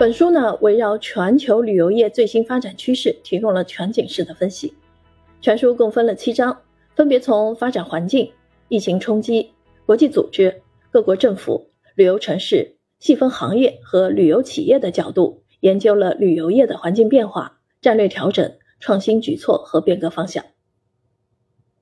本书呢，围绕全球旅游业最新发展趋势，提供了全景式的分析。全书共分了七章，分别从发展环境、疫情冲击、国际组织、各国政府、旅游城市、细分行业和旅游企业的角度，研究了旅游业的环境变化、战略调整、创新举措和变革方向。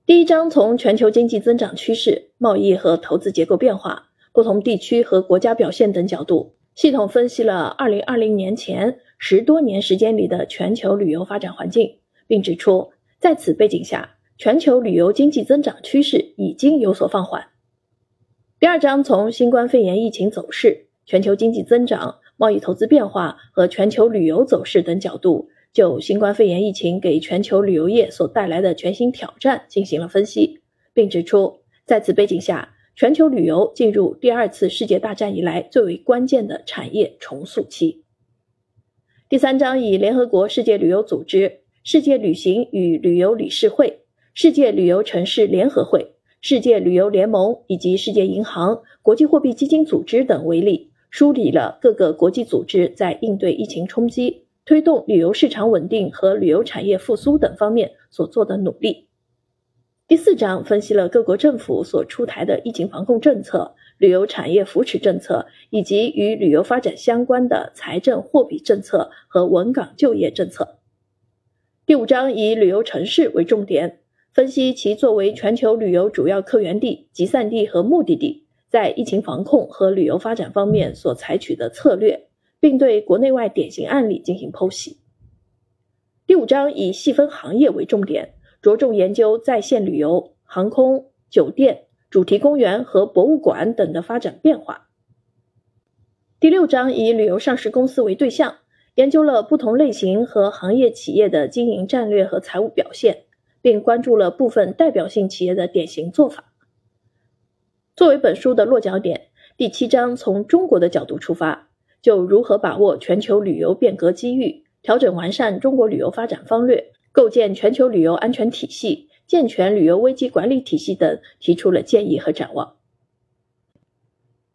第一章从全球经济增长趋势、贸易和投资结构变化、不同地区和国家表现等角度，系统分析了2020年前十多年时间里的全球旅游发展环境，并指出，在此背景下，全球旅游经济增长趋势已经有所放缓。第二章从新冠肺炎疫情走势、全球经济增长、贸易投资变化和全球旅游走势等角度。就新冠肺炎疫情给全球旅游业所带来的全新挑战进行了分析，并指出，在此背景下，全球旅游进入第二次世界大战以来最为关键的产业重塑期。第三章以联合国世界旅游组织、世界旅行与旅游理事会、世界旅游城市联合会、世界旅游联盟以及世界银行、国际货币基金组织等为例，梳理了各个国际组织在应对疫情冲击。推动旅游市场稳定和旅游产业复苏等方面所做的努力。第四章分析了各国政府所出台的疫情防控政策、旅游产业扶持政策，以及与旅游发展相关的财政货币政策和稳岗就业政策。第五章以旅游城市为重点，分析其作为全球旅游主要客源地、集散地和目的地，在疫情防控和旅游发展方面所采取的策略。并对国内外典型案例进行剖析。第五章以细分行业为重点，着重研究在线旅游、航空、酒店、主题公园和博物馆等的发展变化。第六章以旅游上市公司为对象，研究了不同类型和行业企业的经营战略和财务表现，并关注了部分代表性企业的典型做法。作为本书的落脚点，第七章从中国的角度出发。就如何把握全球旅游变革机遇，调整完善中国旅游发展方略，构建全球旅游安全体系，健全旅游危机管理体系等，提出了建议和展望。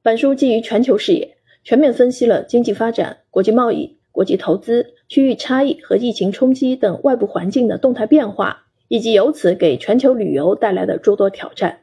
本书基于全球视野，全面分析了经济发展、国际贸易、国际投资、区域差异和疫情冲击等外部环境的动态变化，以及由此给全球旅游带来的诸多挑战。